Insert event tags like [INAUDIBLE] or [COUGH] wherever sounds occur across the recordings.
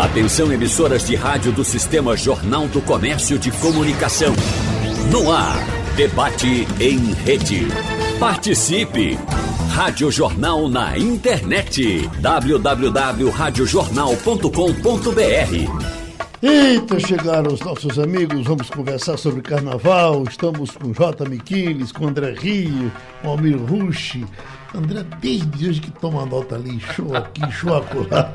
Atenção emissoras de rádio do Sistema Jornal do Comércio de Comunicação. No ar, debate em rede. Participe! Rádio Jornal na internet. www.radiojornal.com.br Eita, chegaram os nossos amigos, vamos conversar sobre carnaval. Estamos com J. Miquiles, com André Rio, com Almir Rushi. André, desde hoje que toma nota ali, show aqui, show acolá.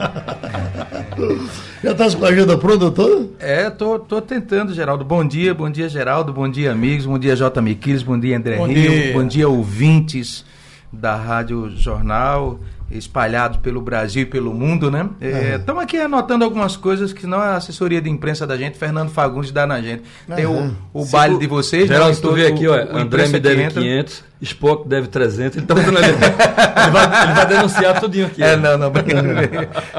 Já está com a agenda pronta toda? É, tô, tô tentando, Geraldo. Bom dia, bom dia, Geraldo. Bom dia, amigos. Bom dia, J. Miquiles. Bom dia, André bom Rio. Dia. Bom dia, ouvintes da Rádio Jornal espalhados pelo Brasil e pelo mundo, né? Estamos é, aqui anotando algumas coisas que não a assessoria de imprensa da gente, Fernando Fagundes, dá na gente. Tem o, o baile de vocês, Geraldo, né? tu vê aqui, ó, André me deve 500, Spock deve 300, ele tá ali. ele, vai, ele vai denunciar tudinho aqui. É, não, não,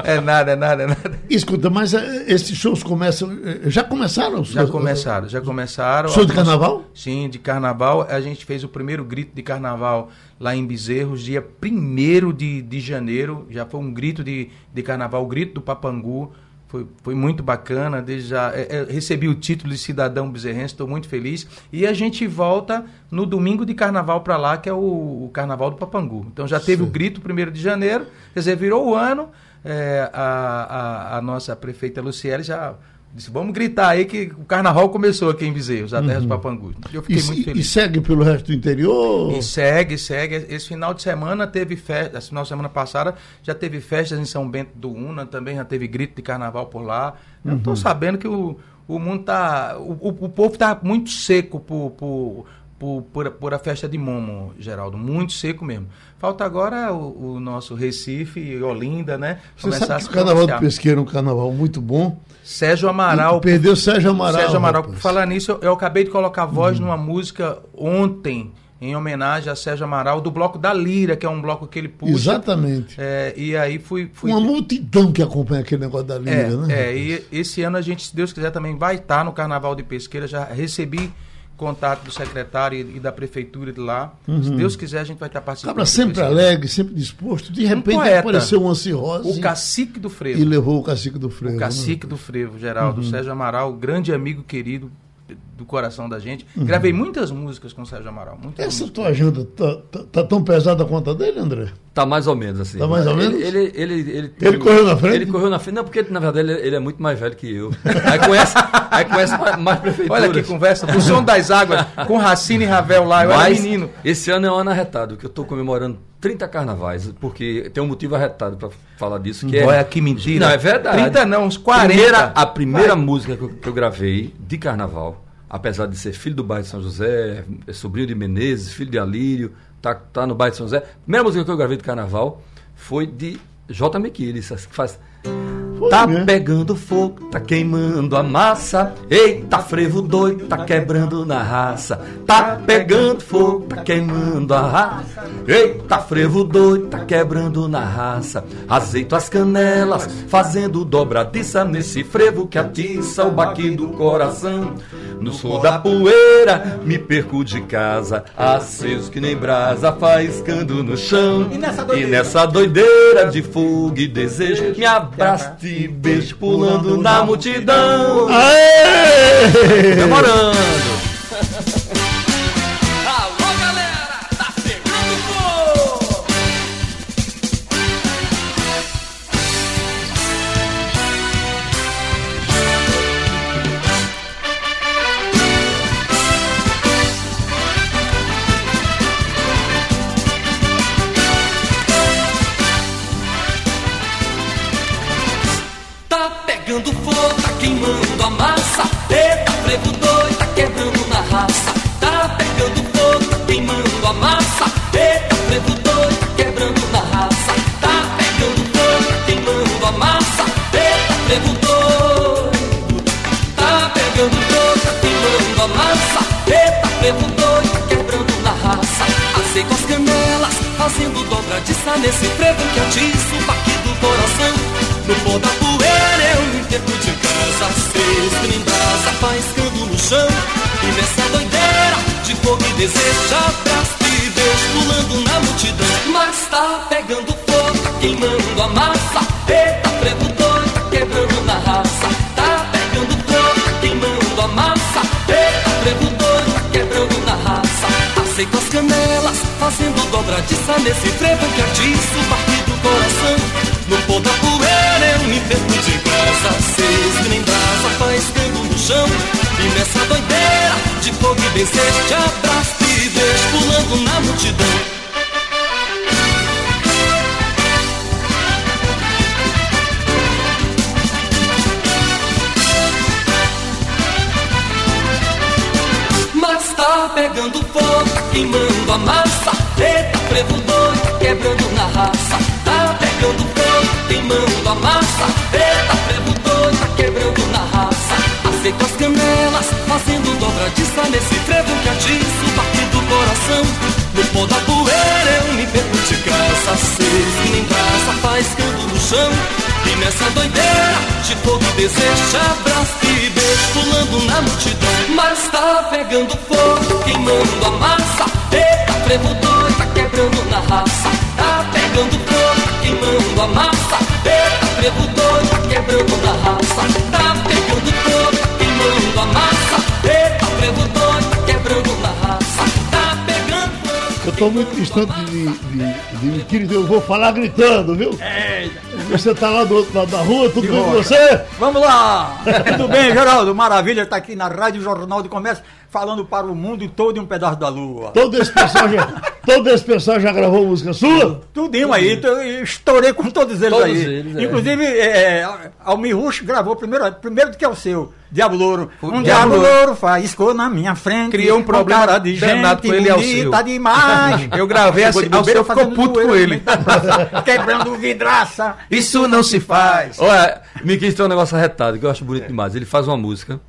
é nada, é nada, é nada. Escuta, mas uh, esses shows começam, uh, já começaram? Já começaram, já começaram. Show de carnaval? Sim, de carnaval. A gente fez o primeiro grito de carnaval lá em Bezerros, dia 1 de, de janeiro. Já foi um grito de, de carnaval, o grito do Papangu. Foi, foi muito bacana. Desde já é, é, recebi o título de cidadão bezerrense, estou muito feliz. E a gente volta no domingo de carnaval para lá, que é o, o, Carnaval do Papangu. Então já teve Sim. o grito 1 de janeiro, quer dizer, virou o ano. É, a, a, a nossa prefeita Luciele já Disse, vamos gritar aí que o carnaval começou aqui em Viseu, a terra uhum. Papangu. Eu fiquei e, muito feliz. E segue pelo resto do interior? E segue, segue. Esse final de semana teve festa, esse final de semana passada já teve festas em São Bento do Una, também já teve grito de carnaval por lá. Uhum. Eu estou sabendo que o, o mundo tá. O, o, o povo está muito seco por, por, por, por, por, a festa de Momo, Geraldo. Muito seco mesmo. Falta agora o, o nosso Recife e Olinda, né? Você Começar sabe que o Carnaval do Pesqueiro é um carnaval muito bom. Sérgio Amaral. Perdeu Sérgio Amaral. Sérgio Amaral. Por falar nisso, eu, eu, acabei de colocar voz uhum. numa música ontem, em homenagem a Sérgio Amaral, do bloco da Lira, que é um bloco que ele puxa. Exatamente. É, e aí fui, fui. Uma multidão que acompanha aquele negócio da Lira, é, né? É, e esse ano a gente, se Deus quiser, também vai estar no Carnaval de Pesqueira. Já recebi contato do secretário e, da prefeitura de lá. Uhum. Se Deus quiser, a gente vai estar participando. Cabra sempre alegre, sempre disposto. De repente um apareceu um ancirrose. O cacique do frevo. E levou o cacique do frevo. O cacique né? do frevo, Geraldo. Uhum. Sérgio Amaral, grande amigo querido, do coração da gente. Uhum. Gravei muitas músicas com o Sérgio Amaral. Essa músicas. tua agenda tá, tá, tá, tão pesada a conta dele, André? Tá mais ou menos assim. Tá mais ou menos? Ele, ele, ele, ele, ele correu na frente? Ele correu na frente. Não, porque na verdade ele, ele é muito mais velho que eu. Aí conhece, aí conhece mais, prefeituras. Olha que conversa. O som das águas com Racine e Ravel lá. Eu Mas, era menino. Esse ano é um ano arretado, que eu estou comemorando 30 carnavais, porque tem um motivo arretado para falar disso, que Olha, é... que mentira. Não, é verdade. 30 não, uns 40. Primeira, a primeira Vai. música que eu, que eu gravei de carnaval apesar de ser filho do bairro de São José, é sobrinho de Menezes, filho de Alírio, tá, tá no bairro de São José. A primeira música que eu gravei de carnaval foi de J. Mequiles, que faz Tá pegando fogo, tá queimando a massa. Eita, frevo doido, tá quebrando na raça. Tá pegando fogo, tá queimando a raça. Eita, frevo doido, tá quebrando na raça. Azeito as canelas, fazendo dobradiça nesse frevo que atiça o baqui do coração. No sul da poeira, me perco de casa, aceso que nem brasa, faiscando no chão. E nessa doideira, e nessa doideira de fogo e desejo, me abraste e beijo pulando na multidão. Aê! Demorando. Nesse frevo que atiça o do coração. No pó da poeira eu me perco de graça, seis em brasa, faiscando no chão. E nessa doideira de fogo e desejo, te abraço e beijo pulando na multidão. pegando fogo, tá queimando a massa. Eita, frevo doido, quebrando na raça. Tá pegando fogo, queimando a massa. Eita, frevo doido, tá quebrando na raça. Aceito as canelas, fazendo dobradiça nesse frevo que atiça o bater do coração. No pó da poeira eu me perco de graça. Seis nem braça, faiscando no chão. E nessa doideira de fogo desejo, abraço e beijo pulando na multidão. Mas tá pegando fogo, queimando a massa. Eita, frevo doido, quebrando na raça. Tá pegando fogo, queimando a massa. Eita, frevo doido, tá quebrando na raça. Tá pegando fogo, tá queimando a massa. Eita, frevo doido, tá quebrando na raça. Tá pegando fogo. Eu tô muito distante de, de, de, de, de eu vou falar gritando, viu? Eita. Você tá lá do outro lado da rua, tudo bem com você? Vamos lá! Tudo bem, Geraldo? Maravilha, tá aqui na Rádio Jornal de Comércio, falando para o mundo todo e um pedaço da lua. Todo esse pessoal já, [LAUGHS] todo esse pessoal já gravou música sua? Tudinho aí, estourei com todos eles Todos aí. eles, é. Inclusive, é, é, Almir Rush gravou primeiro, primeiro do que é o seu, Diabo Louro. O Um Diabo Diabo Louro faiscou na minha frente. Criou um problema cara de gente com ele e bonita Alceu. demais. [LAUGHS] Eu gravei assim, bobeira Alceu ficou puto com ele. [LAUGHS] Quebrando vidraça. Isso não se faz. Olha, Miquel tem um negócio arretado que eu acho bonito demais. Ele faz uma música,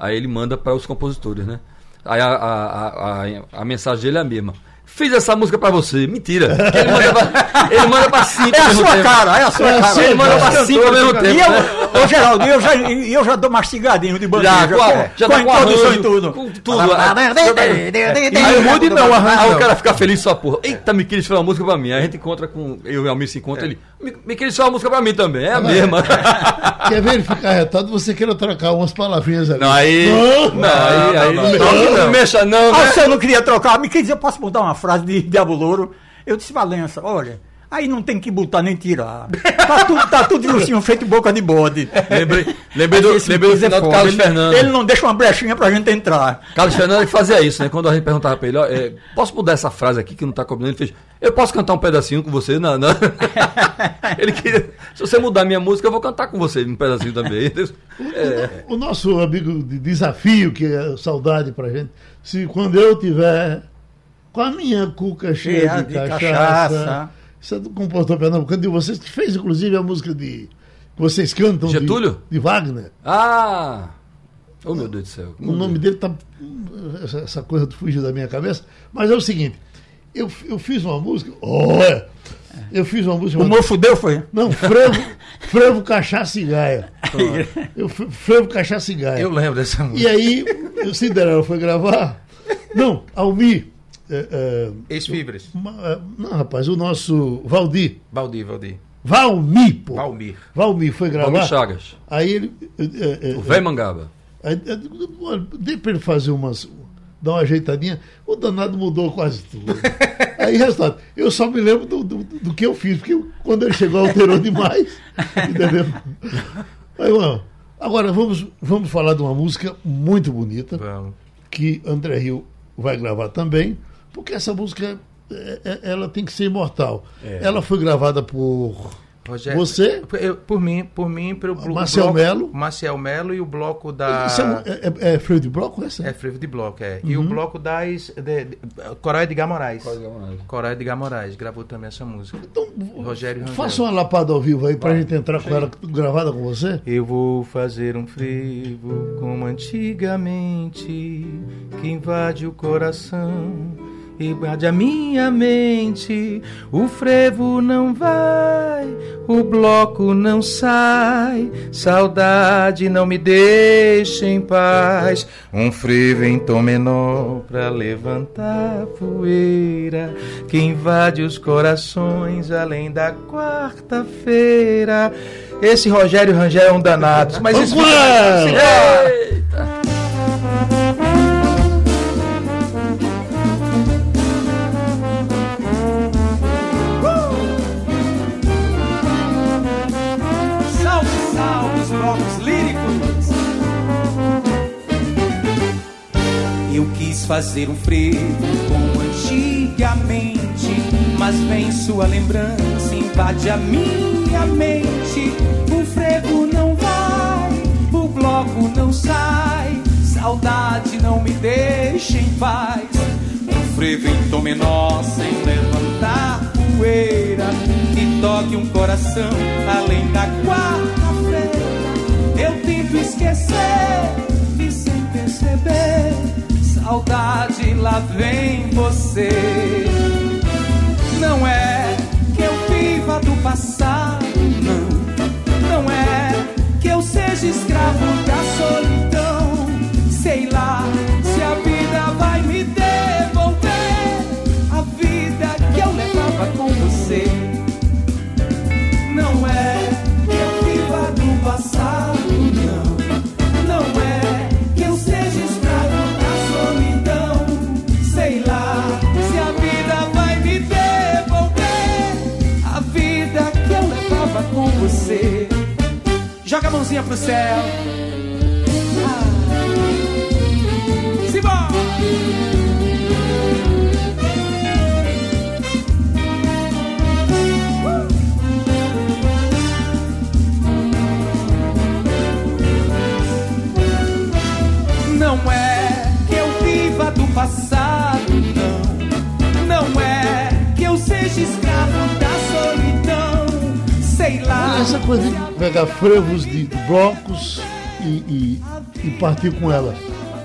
aí ele manda para os compositores, né? Aí a, a, a, a, mensagem dele é a mesma. Fiz essa música pra você. Mentira. Ele manda pra, [LAUGHS] ele manda pra cinco. É a sua tempo. cara, é a sua É, cara. sim, Ele manda pra cinco ao mesmo tempo. E né? eu, ô Geraldo, eu já, eu já dou mastigadinho de bandeja. Já, com a- já com tá com arranjo, e tudo. com tudo. Aí não mude não o arranjo. Aí o cara fica feliz só porra. Eita, Miquel fez uma música pra mim. Aí a gente encontra com. Eu e o Almir se encontra ele. Miquel fez uma música pra mim também. É a mesma. [LAUGHS] Quer ver ele ficar retado? Você queira trocar umas palavrinhas ali. Não, aí. Não, aí. aí não, mexa, não, Ah, né? se eu não queria trocar, me quer dizer, eu posso botar uma frase de Diabo Louro? Eu disse, Valença, olha, aí não tem que botar nem tirar. Tá tudo, tá tudo de ursinho feito boca de bode. Lembrei, lembrei do, lembrei do é final do Carlos ele, Fernando. Ele não deixa uma brechinha pra gente entrar. Carlos Fernando que fazia isso, né? Quando a gente perguntava pra ele, ó, é, posso mudar essa frase aqui que não tá combinando? Ele fez, eu posso cantar um pedacinho com você? Não, não. [LAUGHS] ele queria, se você mudar minha música, eu vou cantar com você um pedacinho também. É, O nosso amigo de desafio, que é saudade pra gente, se quando eu tiver com a minha cuca cheia Cheia de, de cachaça, cachaça. Isso é do compositor pernambucano de vocês, que fez inclusive a música de. que vocês cantam. de- Getúlio? De, Wagner. ah! Oh, meu Deus do céu. O nome dele tá. Essa, coisa fugiu da minha cabeça. Mas é o seguinte: eu, eu fiz uma música. Olha! Eu fiz uma música. O chamada- humor fudeu, foi? Não, frevo, frevo cachaça e gaia. [LAUGHS] Eu, fre- frevo cachaça e gaia. Eu lembro dessa E música. aí, o Cinderela foi gravar. Não, Almir. É, é, Ex-Fibres. é, não, rapaz, o nosso Valdir. Valdir, Valdir. Valmir, pô. Valmir. Valmir foi gravar. Valmir Chagas. Aí ele. é, é, O velho Mangaba. Aí, é, Dei pra ele fazer umas. dar uma ajeitadinha. O danado mudou quase tudo. [LAUGHS] Aí, resultado, eu só me lembro do, do, do que eu fiz, porque eu- quando ele chegou alterou demais. [LAUGHS] Entendeu? Aí, mano, agora vamos, vamos falar de uma música muito bonita, Vamos. que André Rio vai gravar também, porque essa música é- é- ela tem que ser imortal. Ela foi gravada por. Rogério, Você? Eu, por mim, por mim, pelo Marcel bloco- Melo? Marcel Melo e o bloco da. Isso é, é, é, é freio de bloco essa? É frevo de bloco, é. E o bloco das. De, de, Coral Edgar Moraes. Coral Edgar Moraes gravou também essa música. Então, Rogério Rangel. faça uma lapada ao vivo aí pra gente entrar com ela gravada com você. Eu vou fazer um frevo como antigamente, que invade o coração, invade a minha mente. O frevo não vai, o bloco não sai, saudade não me deixa em paz. Um frevo em tom menor pra levantar a poeira, que invade os corações além da quarta-feira. Esse Rogério Rangel é um danado. Mas isso Vamos lá! Fazer um frevo como antigamente, mas vem sua lembrança, invade a minha mente. O frevo não vai, o bloco não sai, saudade não me deixa em paz. O frevo em tom menor, sem levantar poeira, que toque um coração além da quarta-feira. Eu tento esquecer e sem perceber, saudade lá vem você. Não é que eu viva do passado, não. Não é que eu seja escravo da solidão. Sei lá se a vida vai me devolver a vida que eu levava com você. A mãozinha pro céu. Essa coisa de pegar frevos de blocos e, e, e partir com ela.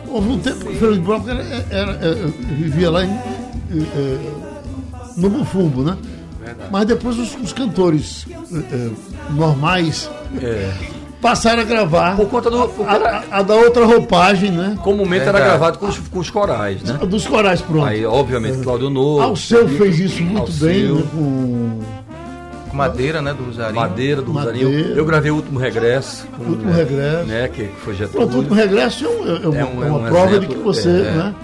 Houve um tempo que o frevo de bloco era, era- era- vivia lá em, eh, no Bufumbo, né? Mas depois os, os cantores eh, eh, normais passaram a gravar Por conta do. a, a- a da outra roupagem, né? comumente era gravado com os, com os corais, né? Dos corais, pronto. Aí, obviamente, Cláudio Novo. Alceu fez isso muito Alceu. bem, né? Com Com madeira, né, do Rosarinho. Madeira do Madeira. Rosarinho. Eu gravei o último regresso. com, Último né, Regresso. Né, que foi Pronto, Getúlio. o regresso é, um- é uma, É um- é é uma um prova de exemplo, que você, é. né?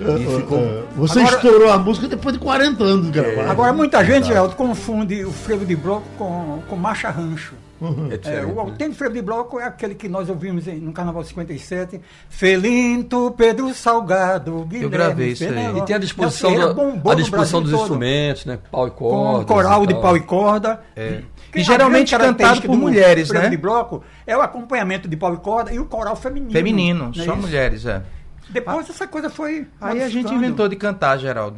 é, ficou- é, você Agora- estourou a música depois de 40 anos de gravar. Agora, muita gente, Geraldo, confunde o frevo de bloco com, com marcha rancho. É É, diferente, o né? autêntico frevo de bloco é aquele que nós ouvimos em- no Carnaval 57. Felinto, Pedro Salgado, Guilherme gravei isso aí. Fenelon. E tem a disposição, a disposição dos todo. instrumentos, né? Pau e Com cordas. coral e de pau e corda. É. Que E geralmente cantado por mulheres, né? de bloco é o acompanhamento de pau e corda e o coral feminino. Feminino, é só isso? mulheres, é. Depois essa coisa foi. Aí a gente inventou de cantar, Geraldo.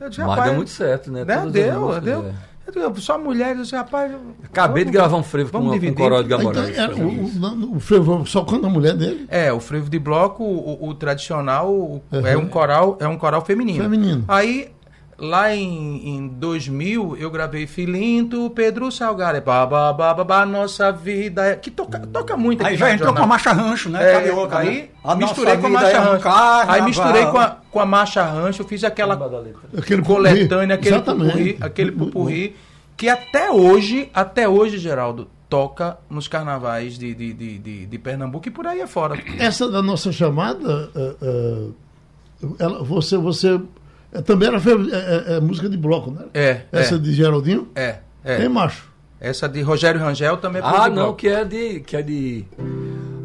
Eu disse, Mas deu muito certo, né? né, Todas deu, músicas, deu. é. Eu digo, Só mulheres, eu disse, rapaz. Acabei de vamos- gravar um frevo com, com dividir. coral de Então, Gamborais. era, o, o, o frevo só quando a mulher dele. É, o frevo de bloco, o, o tradicional, o- Uhum. é um coral, é um coral feminino. Feminino. Aí lá em, em 2000 eu gravei Filinto, Pedro Salgado, é babá, babá, nossa vida, é- que toca, toca muito aqui Aí já entrou com a marcha rancho, né? É, Carioca, aí né? A misturei com a marcha é rancho. aí misturei com a, com a marcha rancho, eu fiz aquela Aquele coletânea, aquele Exatamente. pupurri, aquele pupurri, que até hoje, até hoje, Geraldo, toca nos carnavais de, de, de, de, de Pernambuco e por aí afora. Essa da nossa chamada, eh, eh, ela, você, você também era é, é- é música de bloco, né? É, Essa é. de Geraldinho? É, é. Tem macho. Essa de Rogério Rangel também é Ah, não, bloco. que é de. Que é de.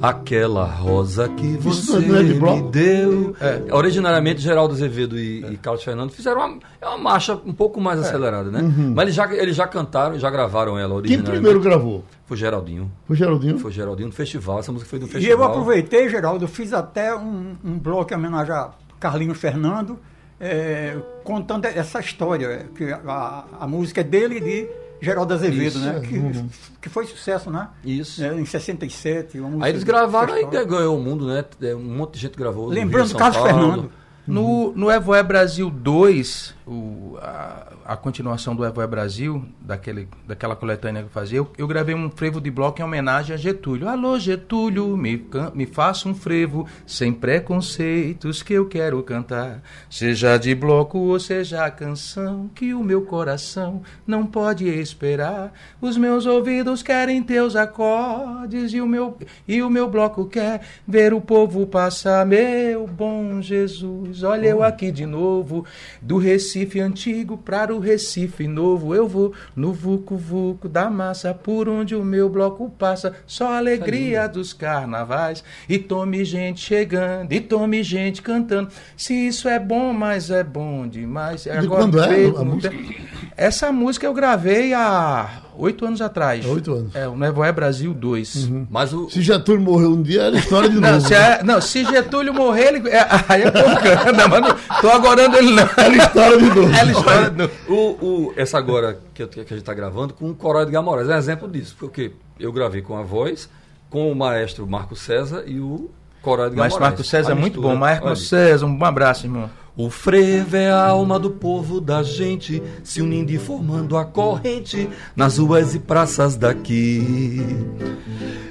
Aquela rosa que você não é de me deu. É. Originariamente, Geraldo Azevedo e, e Carlos Fernando fizeram uma, é uma marcha um pouco mais acelerada, né? Mas eles já, eles já cantaram, já gravaram ela Uhum. Quem originalmente. primeiro gravou? Foi Geraldinho. Foi Geraldinho? Foi Geraldinho no festival. Essa música foi do E festival. eu aproveitei, Geraldo, eu fiz até um, um bloco em homenagem a Carlinhos Fernando, eh, contando essa história, que a, a música é dele e de Geraldo Azevedo, Isso, né? é. Que, que foi sucesso, né? Isso. É, em 67. uma música Aí eles gravaram, festival. ganhou o mundo, né? É, Um monte de gente gravou. Lembrando Rio, Carlos Paulo. Fernando. No, no Evoé Brasil 2, o, a, a continuação do Evoé Brasil, daquele, daquela coletânea que eu fazia, eu, eu gravei um frevo de bloco em homenagem a Getúlio. Alô, Getúlio, me, me faça um frevo sem preconceitos que eu quero cantar. Seja de bloco ou seja a canção, que o meu coração não pode esperar. Os meus ouvidos querem teus acordes e o meu, e o meu bloco quer ver o povo passar. Meu bom Jesus, olha eu aqui de novo. Do Recife antigo para o Recife novo. Eu vou no Vucu Vucu da massa, por onde o meu bloco passa. Só alegria dos carnavais. E tome gente chegando, e tome gente cantando. Se isso é bom, mas é bom demais. De quando é a com música? Essa música eu gravei há oito anos atrás. Oito anos. É, o Nevoé Brasil 2. Mas o, Se Getúlio morreu um dia, era história de Não, novo. se, é- não, se Getúlio morrer, ele, é, aí é propaganda, mas não tô agorando ele não. Era história de novo. Era história do... O, o- essa agora que, eu- que a gente está gravando com o Coral Edgar Moraes é um exemplo disso, porque eu gravei com a voz, com o maestro Marco César e o Coral Edgar Mas Moraes. Marco César A é muito bom. Marco Olha. César, um abraço, irmão. O frevo é a alma do povo da gente, se unindo e formando a corrente nas ruas e praças daqui.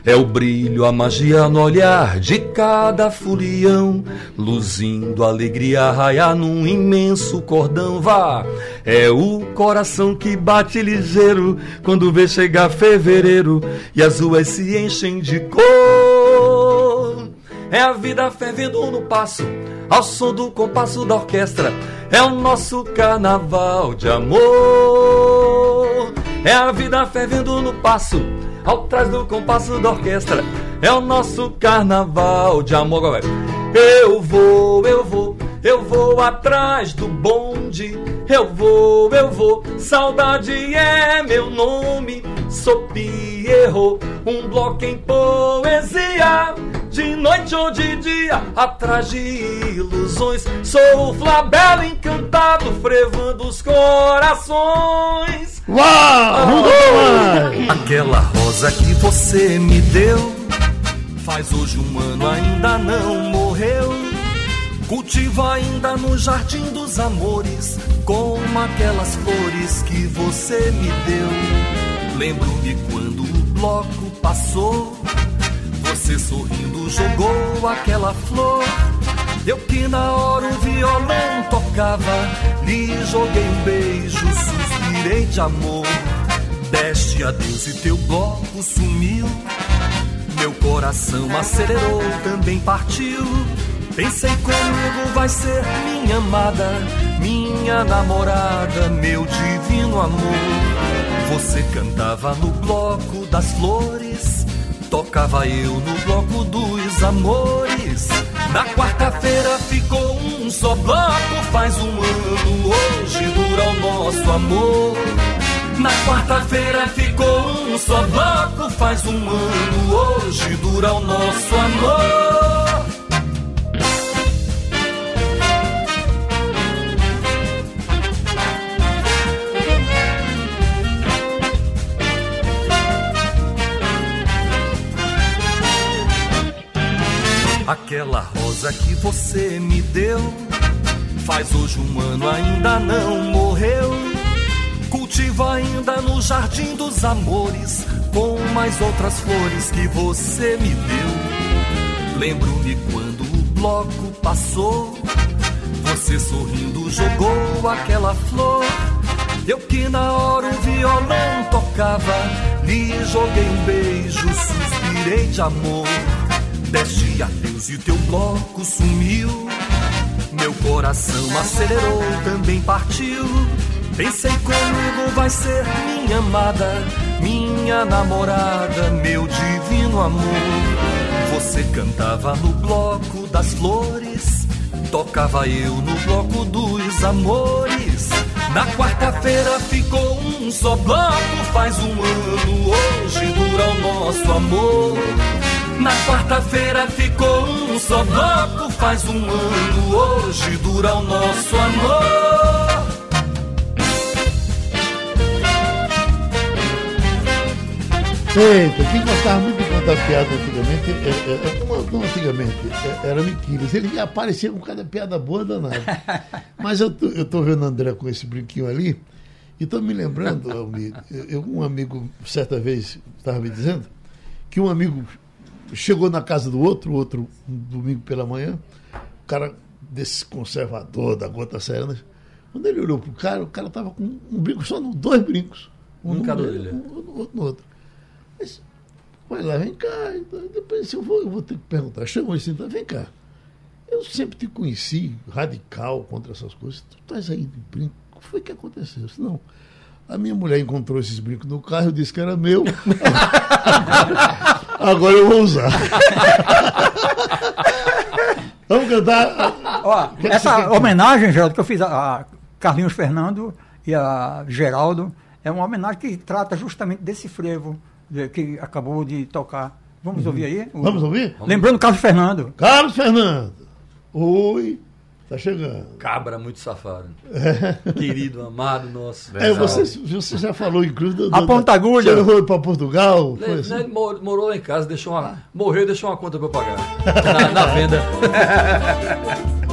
É o brilho, a magia no olhar de cada folião, luzindo a alegria raiar num imenso cordão. Vá, é o coração que bate ligeiro quando vê chegar fevereiro e as ruas se enchem de cor. É a vida fervendo no passo, ao som do compasso da orquestra. É o nosso carnaval de amor. É a vida fervendo no passo, ao trás do compasso da orquestra. É o nosso carnaval de amor. Eu vou, eu vou, eu vou atrás do bonde. Eu vou, eu vou, saudade é meu nome. Sou Pierrot, um bloco em poesia. De noite ou de dia, atrás de ilusões. Sou o Flabelo encantado, frevando os corações. Uau! Lá! Aquela rosa que você me deu Faz hoje um ano, ainda não morreu Cultivo ainda no jardim dos amores Como aquelas flores que você me deu Lembro-me quando o bloco passou Você sorrindo jogou aquela flor Eu que na hora o violão tocava Lhe joguei um beijo, suspirei de amor Deste adeus e teu bloco sumiu. Meu coração acelerou, também partiu. Pensei comigo vai ser minha amada, minha namorada, meu divino amor. Você cantava no bloco das flores, tocava eu no bloco dos amores. Na quarta-feira ficou um só bloco, faz um ano, hoje dura o nosso amor. Na quarta-feira ficou um só bloco, faz um ano, hoje dura o nosso amor. Aquela rosa que você me deu, faz hoje um ano, ainda não morreu. Cultivo ainda no jardim dos amores, com mais outras flores que você me deu. Lembro-me quando o bloco passou, você sorrindo jogou aquela flor. Eu que na hora o violão tocava, lhe joguei um beijo, suspirei de amor. Deste adeus e teu bloco sumiu. Meu coração acelerou, também partiu. Pensei comigo vai ser minha amada, minha namorada, meu divino amor. Você cantava no bloco das flores, tocava eu no bloco dos amores. Na quarta-feira ficou um só bloco, faz um ano, hoje dura o nosso amor. Na quarta-feira ficou um só bloco, faz um ano, hoje dura o nosso amor. Eita, quem gostava muito de contar piada antigamente, é, é, é, não, não antigamente, é, era Miquiles. Ele aparecia com cada piada boa danada. [LAUGHS] Mas eu tô, eu tô vendo o André com esse brinquinho ali, e tô me lembrando, Almir, eu, eu- um amigo, certa vez, estava me dizendo, que um amigo chegou na casa do outro, outro um domingo pela manhã, o cara desse conservador da gota serena, quando ele olhou pro cara, o cara tava com um brinco, só no, dois brincos. Um no cada orelha. um no outro, no outro. Mas, vai lá, vem cá. Então, depois eu vou, eu vou ter que perguntar. Chamou esse então, vem cá. Eu sempre te conheci radical contra essas coisas. Tu estás aí de brinco. O que foi que aconteceu? Eu disse, não. A minha mulher encontrou esses brincos no carro, eu disse que era meu. [LAUGHS] Agora eu vou usar. Vamos cantar. Ó, O que que essa homenagem, Geraldo, que eu fiz a, Carlinhos Fernando e a Geraldo, é uma homenagem que trata justamente desse frevo de- que acabou de tocar. Vamos ouvir aí? O- Uhum. Vamos ouvir? Lembrando Carlos Fernando. Carlos Fernando. Oi. Tá chegando. Cabra muito safado. [LAUGHS] Querido, amado nosso. É, você, você já falou, inclusive. do- A ponta agulha. Você foi para Portugal? Foi Ele, assim? né, morou lá em casa, deixou uma, morreu e deixou uma conta pra eu pagar. Na, na [LAUGHS] venda.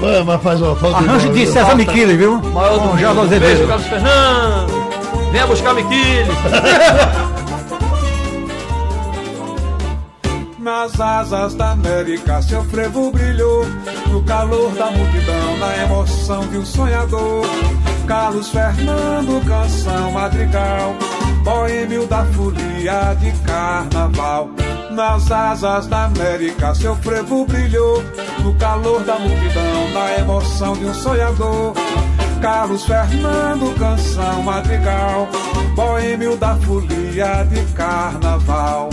Ué, mas faz uma falta Arranjo de. César Miquile, viu? Maior do Geraldo mundo. Beijo, Azevedo. Carlos Fernando. Venha buscar Miquile. [LAUGHS] Nas asas da América seu frevo brilhou. No calor da multidão, na emoção de um sonhador. Carlos Fernando, canção madrigal. Boêmio da folia de carnaval. Nas asas da América seu frevo brilhou. No calor da multidão, na emoção de um sonhador. Carlos Fernando, canção madrigal. Boêmio da folia de carnaval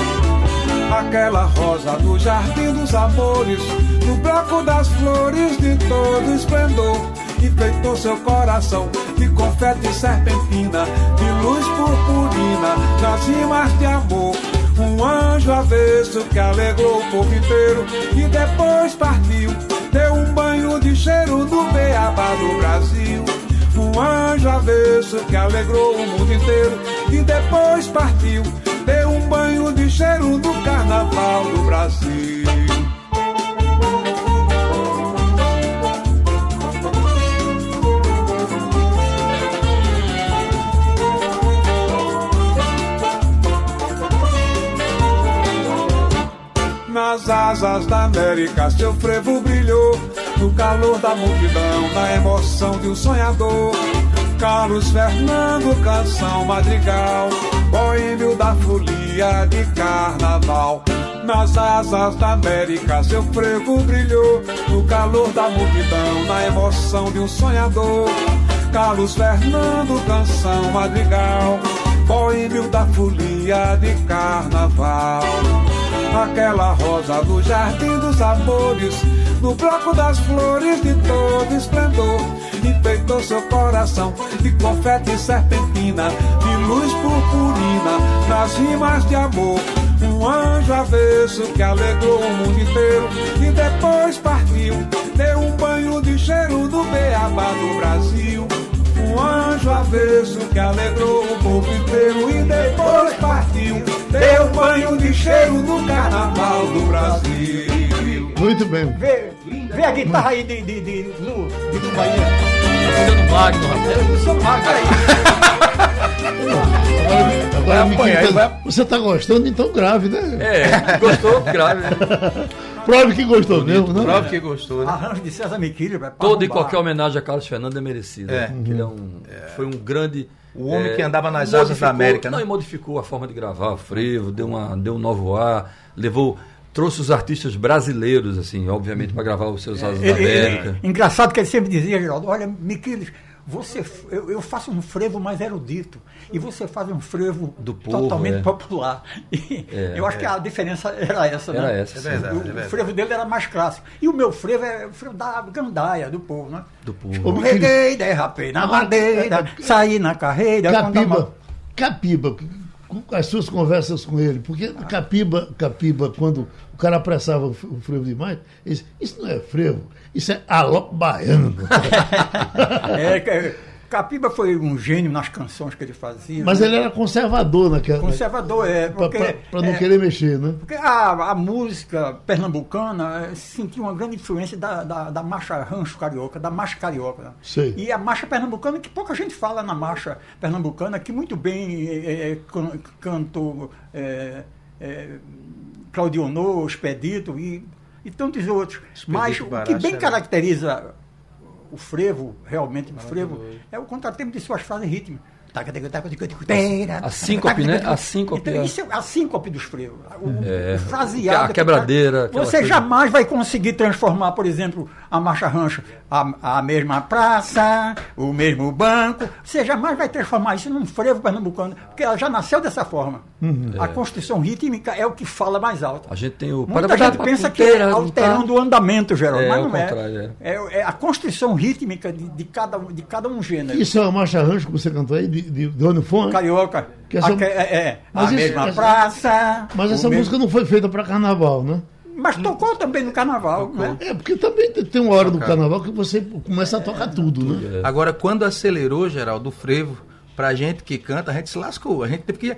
Aquela rosa do jardim dos amores, no bloco das flores de todo esplendor, enfeitou seu coração de confete e serpentina, de luz purpurina, nas rimas de amor. Um anjo avesso que alegrou o povo inteiro e depois partiu, deu um banho de cheiro no beabá do Brasil. Um anjo avesso que alegrou o mundo inteiro e depois partiu. Deu banho de cheiro no carnaval do Brasil. Nas asas da América seu frevo brilhou. No calor da multidão, na emoção de um sonhador. Carlos Fernando, canção madrigal Boêmio da folia de carnaval. Nas asas da América seu frevo brilhou. No calor da multidão, na emoção de um sonhador. Carlos Fernando, canção madrigal. Boêmio da folia de carnaval. Aquela rosa do jardim dos amores, no bloco das flores de todo esplendor, enfeitou seu coração de confete e serpentina, luz purpurina, nas rimas de amor. Um anjo avesso que alegrou o mundo inteiro e depois partiu, deu um banho de cheiro do beabá do Brasil. Um anjo avesso que alegrou o povo inteiro e depois partiu. Deu banho de cheiro no carnaval do Brasil. Muito bem. Vê, vê a guitarra aí de, de, de, Lu, de Bahia. Luciano Magno, rapaz. Luciano Magno. Agora, Miquinho, apanhar, vai- você tá gostando, então grave, né? É, gostou? Grave. né? [LAUGHS] Prove que gostou mesmo, não? Prova que gostou, né? Arranjo de César Miquile, vai. Toda e qualquer homenagem a Carlos Fernando é merecida. É. Porque Ele é um, foi um grande. O homem é, que andava nas asas da América, né? Não, e modificou a forma de gravar, o frevo, deu, uma, deu um novo ar, levou. Trouxe os artistas brasileiros, assim, obviamente, para gravar os seus Asas da Ele- ele- América. engraçado que ele sempre dizia, Geraldo, olha, Miquiles, você, eu, eu faço um frevo mais erudito e você faz um frevo Do povo, totalmente é. popular. E É, eu acho que a diferença era essa, Era né? essa, É verdade, O, é verdade. o frevo dele era mais clássico. E o meu frevo é o frevo da gandaia, do povo, né? Do povo. Miquile, Reguei, derrapei na madeira, [LAUGHS] saí na carreira. Capiba, mal. Capiba, as suas conversas com ele, porque Capiba, Capiba, quando o cara apressava o frevo demais, ele disse, isso não é frevo, isso é alope baiano. [LAUGHS] É, que- Capiba foi um gênio nas canções que ele fazia. Mas né? ele era conservador naquela. Conservador, é. Porque, Para não é, querer mexer, né? Porque a, a música pernambucana eh, sentiu uma grande influência da, da, da marcha rancho carioca, da marcha carioca. né? Sei. E a marcha pernambucana, que pouca gente fala na marcha pernambucana, que muito bem eh, eh, can- cantou eh, eh, Claudio Honor, Expedito e, e tantos outros. Mas o que bem era- caracteriza o frevo, realmente o frevo, é o contratempo de suas frases rítmicas. A síncope, né? A síncope, Então, é. isso é a síncope dos frevos. O, É. fraseado. A quebradeira, aquela Você jamais vai conseguir transformar, por exemplo, a marcha rancho, a, a mesma praça, o mesmo banco. Você jamais vai transformar isso num frevo pernambucano, porque ela já nasceu dessa forma. A construção rítmica é o que fala mais alto. A gente tem o. Muita gente pensa que é alterando o andamento, Geraldo, É, mas não é. contrário, é. é a construção rítmica de, de cada, de cada um gênero. Isso é uma marcha rancho que você cantou aí, de, de, de onde foi? Carioca, Que essa- aque- é, é, a isso- mesma essa- praça. Mas essa mesmo- música não foi feita para carnaval, né? Mas tocou também no carnaval, né? É, porque também tem- uma hora do carnaval que você começa a tocar tudo, né? Agora, quando acelerou, Geraldo, o frevo, pra gente que canta, a gente se lascou. A gente teve que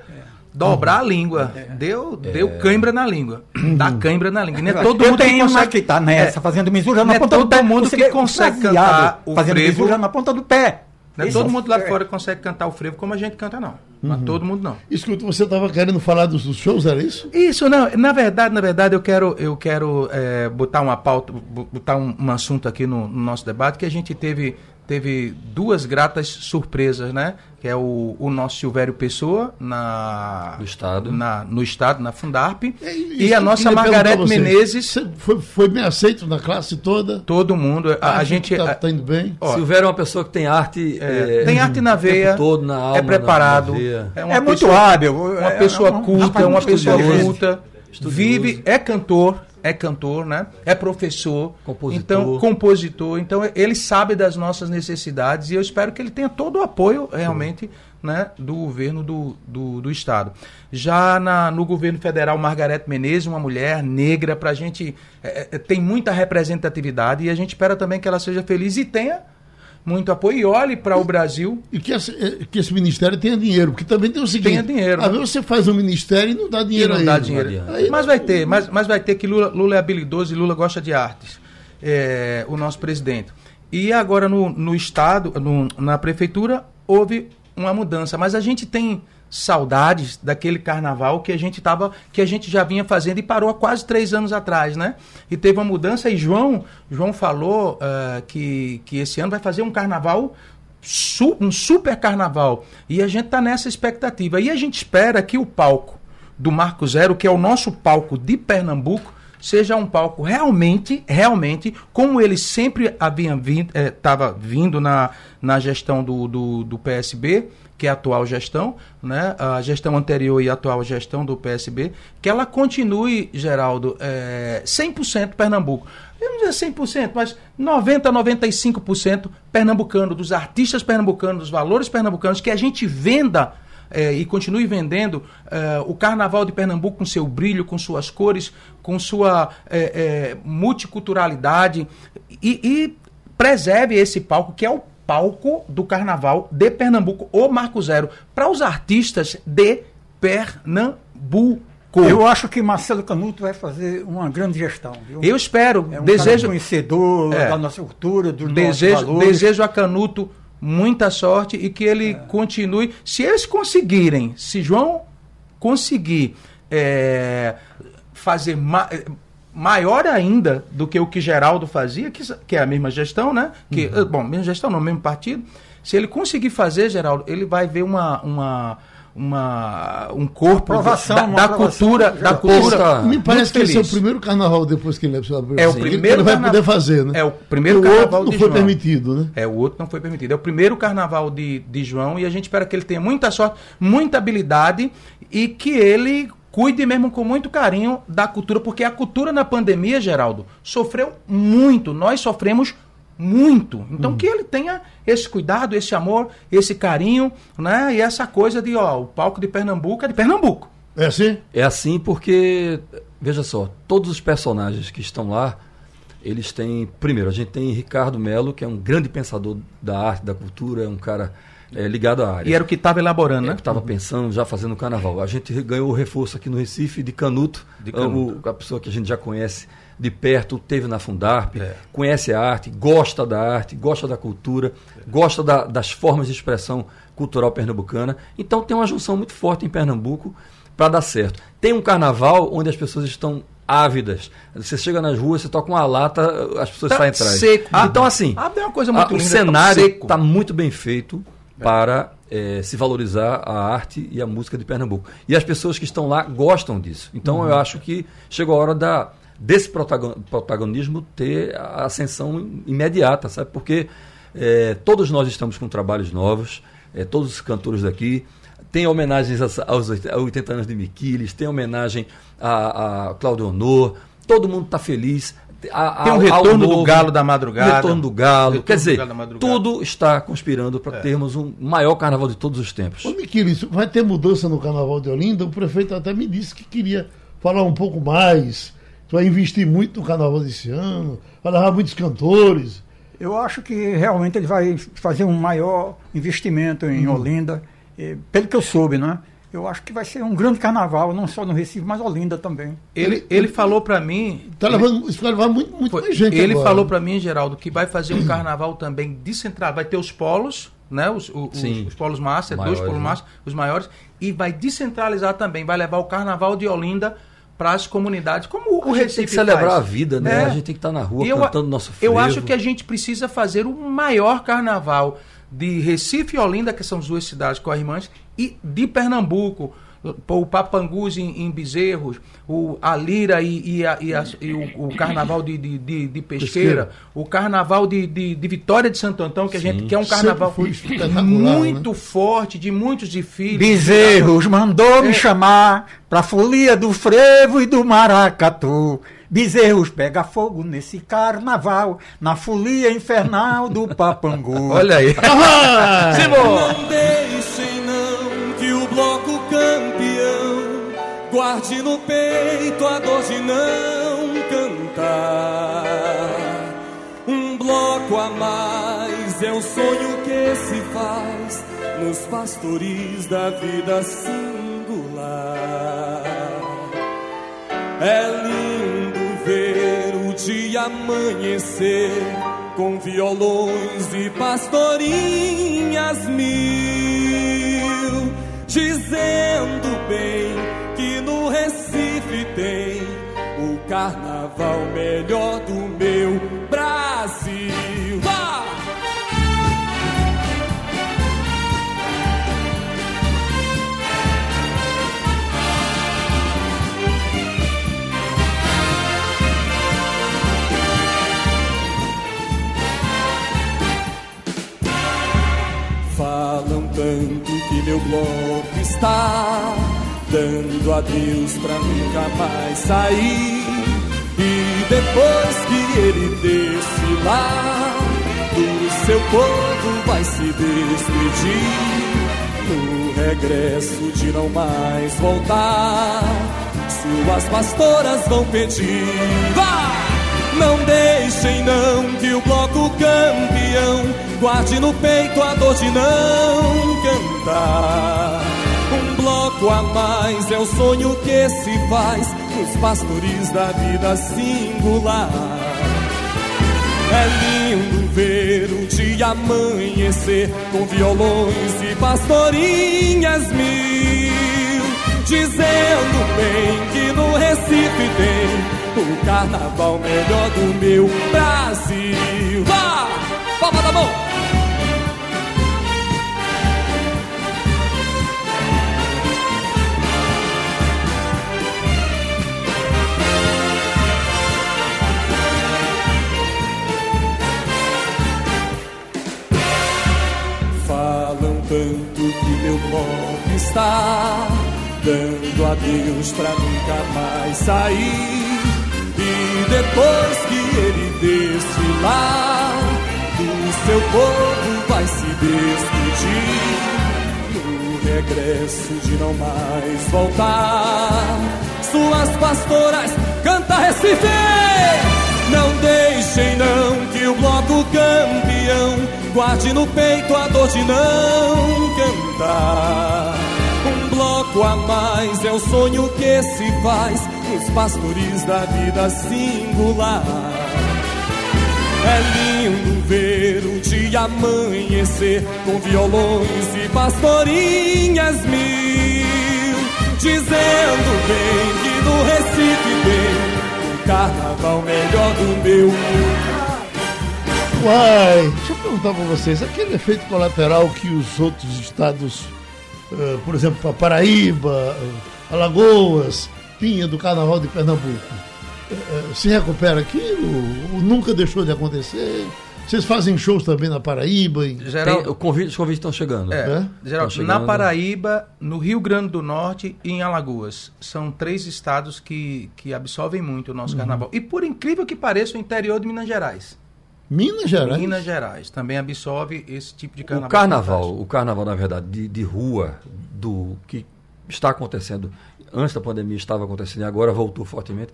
dobrar a língua. Deu, deu cãibra na língua. Dá cãibra na língua. Não é todo eu mundo que consegue... que tá nessa, É, fazendo misura não na é ponta do todo pé. mundo Você que consegue cantar o fazendo frevo. misura na ponta do pé. Não é todo mundo lá de É. fora consegue cantar o frevo como a gente canta, não. Não é todo mundo, não. Escuta, você estava querendo falar dos, dos shows, era isso? Isso, não. Na verdade, na verdade, eu quero, eu quero é, botar uma pauta, bo- botar um, um assunto aqui no, no nosso debate que a gente teve, teve duas gratas surpresas, né? Que é o, o nosso Silvério Pessoa na, Do Estado. na, no Estado, na Fundarp, É, e isso a nossa Margarete. Menezes, Você foi, foi bem aceito na classe toda? todo mundo. A, a Acha gente. que tá, a- tá indo bem? Ó, Silvério é uma pessoa que tem arte. é, é, tem arte na veia, todo, na alma, é preparado, na- na veia. é, uma É muito pessoa- hábil. uma é- pessoa é culta, uma muito pessoa culta, Estudioso. vive, é cantor, é cantor, né? É professor, Compositor. então compositor, então ele sabe das nossas necessidades e eu espero que ele tenha todo o apoio realmente, né, do governo do, do, do estado. Já na, no governo federal, Margarete Menezes, uma mulher negra, para a gente é, é, tem muita representatividade e a gente espera também que ela seja feliz e tenha muito apoio e olhe para o Brasil E que esse, eh, que esse ministério tenha dinheiro, porque também tem o seguinte: Tenha dinheiro, Às né? vezes você faz um ministério e não dá E dinheiro não a dá dinheiro. Aí mas vai ter, mas, mas vai ter que Lula, Lula é habilidoso e Lula gosta de artes. É, o nosso presidente. E agora no, no estado, no- na prefeitura, houve uma mudança. Mas a gente tem saudades daquele carnaval que a gente tava, que a gente já vinha fazendo e parou há quase três anos atrás, né? E teve uma mudança e João, João falou ah, que, que esse ano vai fazer um carnaval su- um super carnaval. E a gente está nessa expectativa. E a gente espera que o palco do Marco Zero, que é o nosso palco de Pernambuco, seja um palco realmente, realmente, como ele sempre havia vindo, estava vindo na, na gestão do, do, do PSB, que é a atual gestão, né? a gestão anterior e a atual gestão do PSB, que ela continue, Geraldo, é, 100% Pernambuco. Eu não dizer 100%, mas 90, 95% pernambucano, dos artistas pernambucanos, dos valores pernambucanos, que a gente venda eh, e continue vendendo eh, o Carnaval de Pernambuco com seu brilho, com suas cores, com sua eh, eh, multiculturalidade e, e preserve esse palco que é o palco do Carnaval de Pernambuco, o Marco Zero, para os artistas de Pernambuco. Eu acho que Marcelo Canuto vai fazer uma grande gestão. Viu? Eu espero, é um desejo, conhecedor É. da nossa cultura, dos desejo, nossos valores. desejo a Canuto muita sorte e que ele continue. Se eles conseguirem, se João conseguir é, fazer maior ainda do que o que Geraldo fazia, que, que é a mesma gestão, né? Que, eh, Bom, mesma gestão, não, mesmo partido. Se ele conseguir fazer, Geraldo, ele vai ver uma. uma uma, um corpo Aprovação, da, uma da aprovação, cultura, da cultura. Me parece que esse é o primeiro carnaval depois que ele é. É o primeiro ele vai poder fazer, né? É o primeiro o carnaval outro não de foi João. permitido, né? É, o outro não foi permitido. É o primeiro carnaval de, de João e a gente espera que ele tenha muita sorte, muita habilidade e que ele cuide mesmo com muito carinho da cultura, porque a cultura na pandemia, Geraldo, sofreu muito. Nós sofremos muito. Então que ele tenha esse cuidado, esse amor, esse carinho, né? E essa coisa de, ó, o palco de Pernambuco é de Pernambuco. É assim? É assim porque, veja só, todos os personagens que estão lá, eles têm. Primeiro, a gente tem Ricardo Melo, que é um grande pensador da arte, da cultura, é um cara é, ligado à área. E era o que estava elaborando, É, né? que estava pensando já fazendo o carnaval. A gente ganhou o reforço aqui no Recife de Canuto, De Canuto. o- a pessoa que a gente já conhece de perto, teve na Fundarp, É. conhece a arte, gosta da arte, gosta da cultura, gosta da- das formas de expressão cultural pernambucana. Então tem uma junção muito forte em Pernambuco para dar certo. Tem um carnaval onde as pessoas estão ávidas. Você chega nas ruas, você toca uma lata, as pessoas Tá saem atrás. seco. Então assim, Ah, é uma coisa muito a- o cenário tá seco. está muito bem feito para eh, se valorizar a arte e a música de Pernambuco. E as pessoas que estão lá gostam disso. Então Uhum. eu acho que chegou a hora da, desse protagon- protagonismo ter a ascensão imediata, sabe? Porque é, todos nós estamos com trabalhos novos, é, todos os cantores daqui. Tem homenagens aos, aos 80 anos de Miquiles, tem homenagem a, a Claudio Honor, todo mundo está feliz. A- Tem um retorno do novo, Galo da Madrugada. Retorno do Galo. Retorno Quer do dizer, Galo. É. tudo está conspirando para termos um maior carnaval de todos os tempos. Ô, Miquiles, vai ter mudança no Carnaval de Olinda? O prefeito até me disse que queria falar um pouco mais. Tu vai investir muito no Carnaval desse ano, vai levar muitos cantores. Eu acho que realmente ele vai fazer um maior investimento em Olinda, eh, pelo que eu soube, né? Eu acho que vai ser um grande carnaval, não só no Recife, mas Olinda também. Ele, ele falou para mim. Tá levando, isso vai levar muito, muito Foi- mais gente ele agora. falou para mim, Geraldo, que vai fazer um carnaval também descentralizado. Vai ter os polos, né? Os, o- os, Sim. os polos master, Maiores, dois polos né? master, os maiores, e vai descentralizar também. Vai levar o carnaval de Olinda para as comunidades, como o A gente Recife tem que celebrar faz. a vida, né? É. A gente tem que estar na rua eu, cantando nosso Eu frevo. acho que a gente precisa fazer o maior carnaval de Recife e Olinda, que são as duas cidades co-irmãs, e de Pernambuco. O Papangus em, em Bezerros, o, a Lira e, e a- e a- e o, o Carnaval de, de, de- de Pesqueira, Pesqueira. o Carnaval de, de, de Vitória de Santo Antão, que a gente que é um carnaval muito forte, de muitos desfiles. Bezerros mandou me É. chamar pra folia do frevo e do maracatu. Bezerros pega fogo nesse carnaval, na folia infernal do Papangu. [LAUGHS] Olha aí. Não deixem não que o bloco campeão guarde no peito a dor de não cantar. Um bloco a mais é o sonho que se faz nos pastores da vida singular. É lindo dia amanhecer com violões e pastorinhas mil, dizendo bem que no Recife tem o carnaval melhor do meu tanto que meu bloco está dando adeus pra nunca mais sair. E depois que ele desfilar, do seu povo vai se despedir. No regresso de não mais voltar, suas pastoras vão pedir. Vá! Não deixem não que o bloco campeão guarde no peito a dor de não Bloco a mais é o sonho que se faz nos pastores da vida singular. É lindo ver o dia amanhecer com violões e pastorinhas mil, dizendo bem que no Recife tem o carnaval melhor do meu Brasil. Vá! Palma da mão! Meu bloco está dando adeus pra nunca mais sair. E depois que ele desfilar, do seu povo vai se despedir. No regresso de não mais voltar, suas pastoras canta Recife. Não deixem não que o bloco campeão guarde no peito a dor de não cantar. Um bloco a mais é o sonho que se faz nos pastores da vida singular. É lindo ver o dia amanhecer com violões e pastorinhas mil, dizendo bem que no Recife tem o carnaval melhor do meu. Uai, deixa eu perguntar para vocês, aquele efeito colateral que os outros estados, eh, por exemplo, a Paraíba, eh, Alagoas, tinha do Carnaval de Pernambuco, eh, se recupera aqui? O, o nunca deixou de acontecer? Vocês fazem shows também na Paraíba? Em... Geral, Tem- o convite, os convites estão chegando. É, É? geral, chegando. na Paraíba, no Rio Grande do Norte e em Alagoas. São três estados que, que absorvem muito o Uhum. nosso carnaval. E por incrível que pareça, o interior de Minas Gerais. Minas Gerais? Minas Gerais também absorve esse tipo de carnaval. O carnaval, fantástico. o carnaval, na verdade, de, de rua, do que está acontecendo, antes da pandemia estava acontecendo e agora voltou fortemente,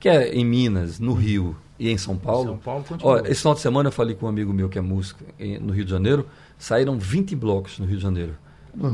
que é em Minas, no Rio e em São Paulo. São Paulo continua. Olha, esse final de semana eu falei com um amigo meu que é músico em- no Rio de Janeiro, saíram 20 blocos no Rio de Janeiro.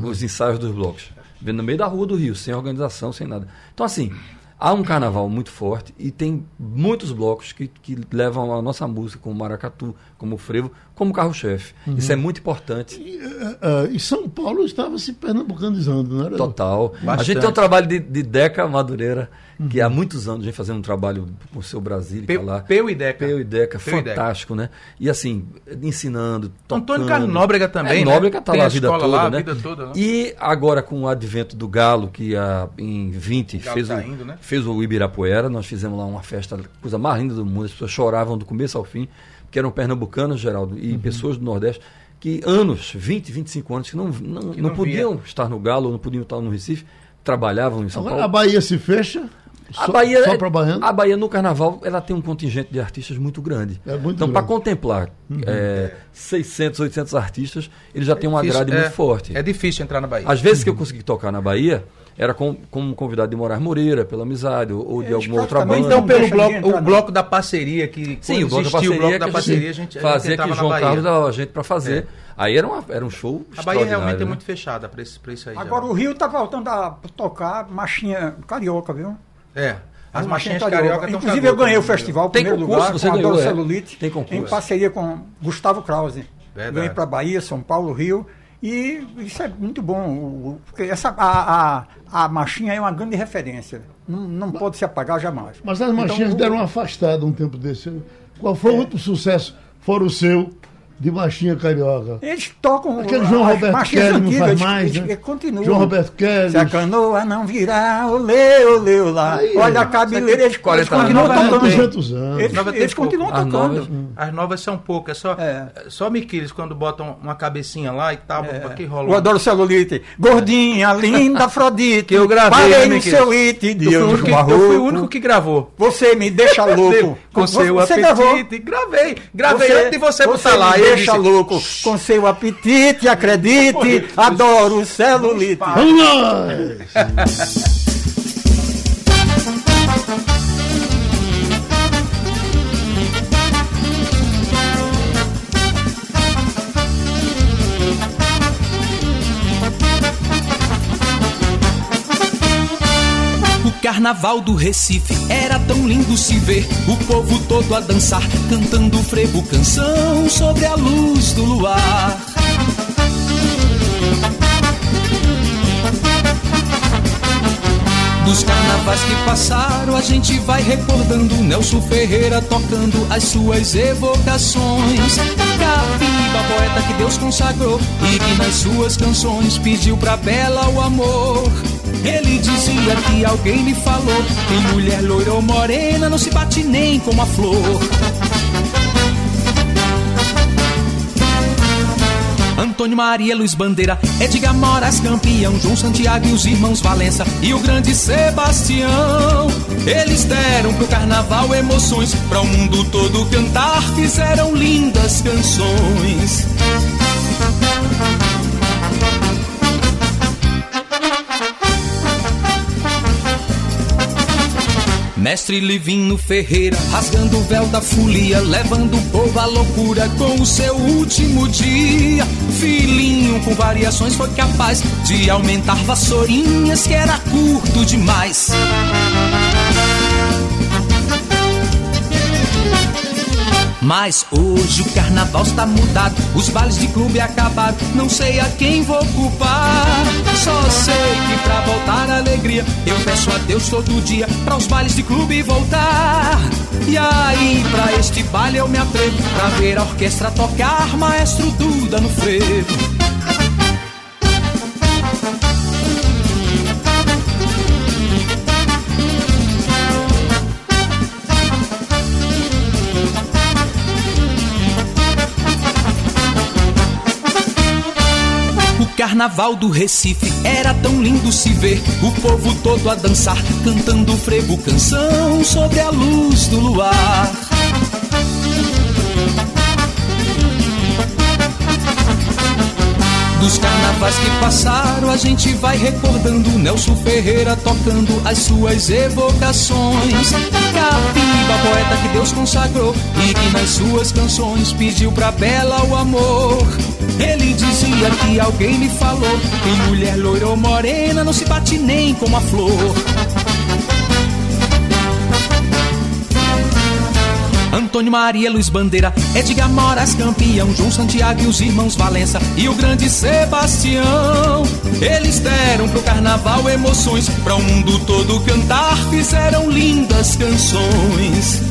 Os ensaios dos blocos. Vendo no meio da rua do Rio, sem organização, sem nada. Então, assim, há um carnaval muito forte e tem muitos blocos que, que levam a nossa música, como o maracatu, como o frevo, como carro-chefe. Isso é muito importante. E, eh, e São Paulo estava se pernambucanizando, não era? Total. A Bastante. gente tem um trabalho de, de Deca Madureira, que há muitos anos a gente fazendo um trabalho com o seu Brasil Peu, lá. Peu e Deca. Peu e Deca, Peu e Deca. fantástico, né? E assim, ensinando, tocando. Antônio Carlos Nóbrega também, é, né? Nóbrega tá Tem lá a a vida toda, lá, né? vida toda, né? E agora com o advento do Galo, que a, em 20 Galo fez, tá o, indo, né? fez o Ibirapuera, nós fizemos lá uma festa, coisa mais linda do mundo, as pessoas choravam do começo ao fim, que eram pernambucanos, Geraldo, Uhum. e pessoas do Nordeste, que anos, 20, 25 anos, que não, não, Que não não podiam estar no Galo, não podiam estar no Recife, trabalhavam em São Agora Paulo. a Bahia se fecha. A só, Bahia, só é- para baiano. a Bahia no carnaval ela tem um contingente de artistas muito grande. É muito então, para grande. Uhum. contemplar é, 600, 800 artistas, ele já tem uma Difícil- grade é- muito forte. É difícil entrar na Bahia. Às vezes que eu consegui tocar na Bahia, era com, como convidado de Moraes Moreira, pela amizade, ou, ou de Eles alguma outra banda. Então, pelo bloco, entrar, o bloco da parceria, que Sim, o bloco da parceria, o bloco da que parceria, a a gente, fazia que o João. Carlos dava a gente para fazer. É. Aí era, uma, era um show A Bahia realmente é né? muito fechada para isso, pra isso aí. Agora o Geraldo. Rio está voltando a tocar marchinha carioca, viu? É, as machinhas marchinhas carioca estão Inclusive eu ganhei o festival, Tem primeiro concurso, lugar, você com a ganhou, é? Celulite, Tem concurso. em parceria com Gustavo Krause. Verdade. Ganhei para Bahia, São Paulo, Rio. E isso é muito bom, porque essa, a, a, a marchinha é uma grande referência. Não, não pode se apagar jamais. Mas as machinhas Então, deram uma afastada um tempo desse. Qual foi o último sucesso, fora o seu, de machinha carioca? Eles tocam Aquele João as Roberto Kelly não faz eles- mais, eles- né? eles continuam. João Roberto Kelly. Se a canoa não virar, olê, olê, lá. Aí, Olha a cabeleira, eles, eles 40 continuam Nova tocando. tem 200 anos. Eles, eles pouco. continuam As tocando. novas- As novas são poucas, só, É. só Miquiles quando botam uma cabecinha lá e tal, que rola. Eu adoro celulite. Gordinha, linda, Afrodite. Que eu gravei, Parei né, no seu it de Eu fui, o único que, eu fui barroco. o único que gravou. Você me deixa [LAUGHS] louco. Com seu você apetite. gravou. Gravei. Gravei antes de você botar lá. Deixa disse, louco. Com seu apetite, acredite. Adoro celulite. Vamos nós! Carnaval do Recife era tão lindo se ver o povo todo a dançar, cantando frevo canção sobre a luz do luar. Dos carnavais que passaram, a gente vai recordando Nelson Ferreira tocando as suas evocações. Capiba, poeta que Deus consagrou e que nas suas canções pediu pra Bela o amor. Ele dizia que alguém lhe falou: Tem mulher loira ou morena, não se bate nem com uma flor. Antônio Maria Luiz Bandeira, Edgar Moraes campeão, João Santiago e os irmãos Valença e o grande Sebastião. Eles deram pro carnaval emoções, pra o mundo todo cantar, fizeram lindas canções. Mestre Livino Ferreira, rasgando o véu da folia, levando o povo à loucura com o seu último dia. Filhinho com variações foi capaz de aumentar vassourinhas que era curto demais. Mas hoje o carnaval está mudado, os bailes de clube acabaram, não sei a quem vou culpar. Só sei que pra voltar a alegria, eu peço a Deus todo dia pra os bailes de clube voltar. E aí, pra este baile eu me atrevo, pra ver a orquestra tocar, maestro Duda no frevo. Carnaval do Recife era tão lindo se ver o povo todo a dançar, cantando frevo canção sobre a luz do luar. Dos carnavais que passaram, a gente vai recordando Nelson Ferreira tocando as suas evocações. Capiba, poeta que Deus consagrou e que nas suas canções pediu pra Bela o amor. Ele dizia que alguém me falou que mulher loira ou morena não se bate nem com a flor. Antônio Maria Luiz Bandeira, Edgar Moraes campeão, João Santiago e os irmãos Valença e o grande Sebastião. Eles deram pro carnaval emoções, pra o mundo todo cantar, fizeram lindas canções.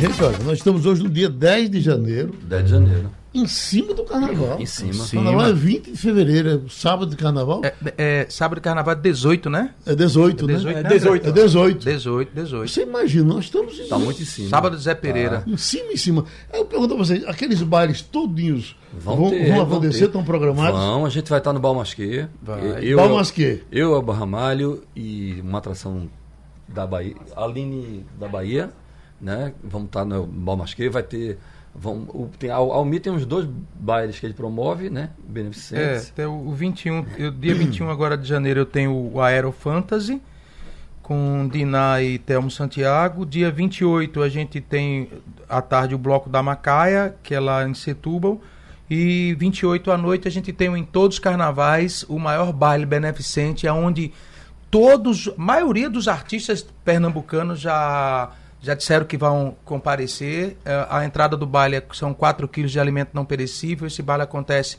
Gente, olha, nós estamos hoje no dia 10 de janeiro, 10 de janeiro. Em cima do carnaval. Em cima. O carnaval é 20 de fevereiro, é sábado de carnaval. É, é, sábado de carnaval 18, né? É 18, né? 18, É né? 18. É 18. 18, 18. Você imagina, nós estamos em, Tá muito em cima. Sábado de Zé Pereira. em cima, em cima. Eu pergunto a vocês, aqueles bailes todinhos vão, Vão, ter, vão acontecer, estão programados? Vão, a gente vai estar no Balmasquê. Vai. Eu, Balmasquê. Eu, Elba Ramalho e uma atração da Bahia, Aline da Bahia, né? Vamos estar no Balmasquê, vai ter... Vão, o, tem, a Almi tem uns dois bailes que ele promove, né? É, Beneficentes. até o o 21, eu, dia 21 agora de janeiro eu tenho o Aero Fantasy com Diná e Telmo Santiago. Dia 28 a gente tem à tarde o Bloco da Macaia, que é lá em Setúbal. E 28 à noite a gente tem em todos os carnavais o maior baile beneficente, onde todos, a maioria dos artistas pernambucanos já já disseram que vão comparecer. Eh, A entrada do baile é- são 4 quilos de alimento não perecível. Esse baile acontece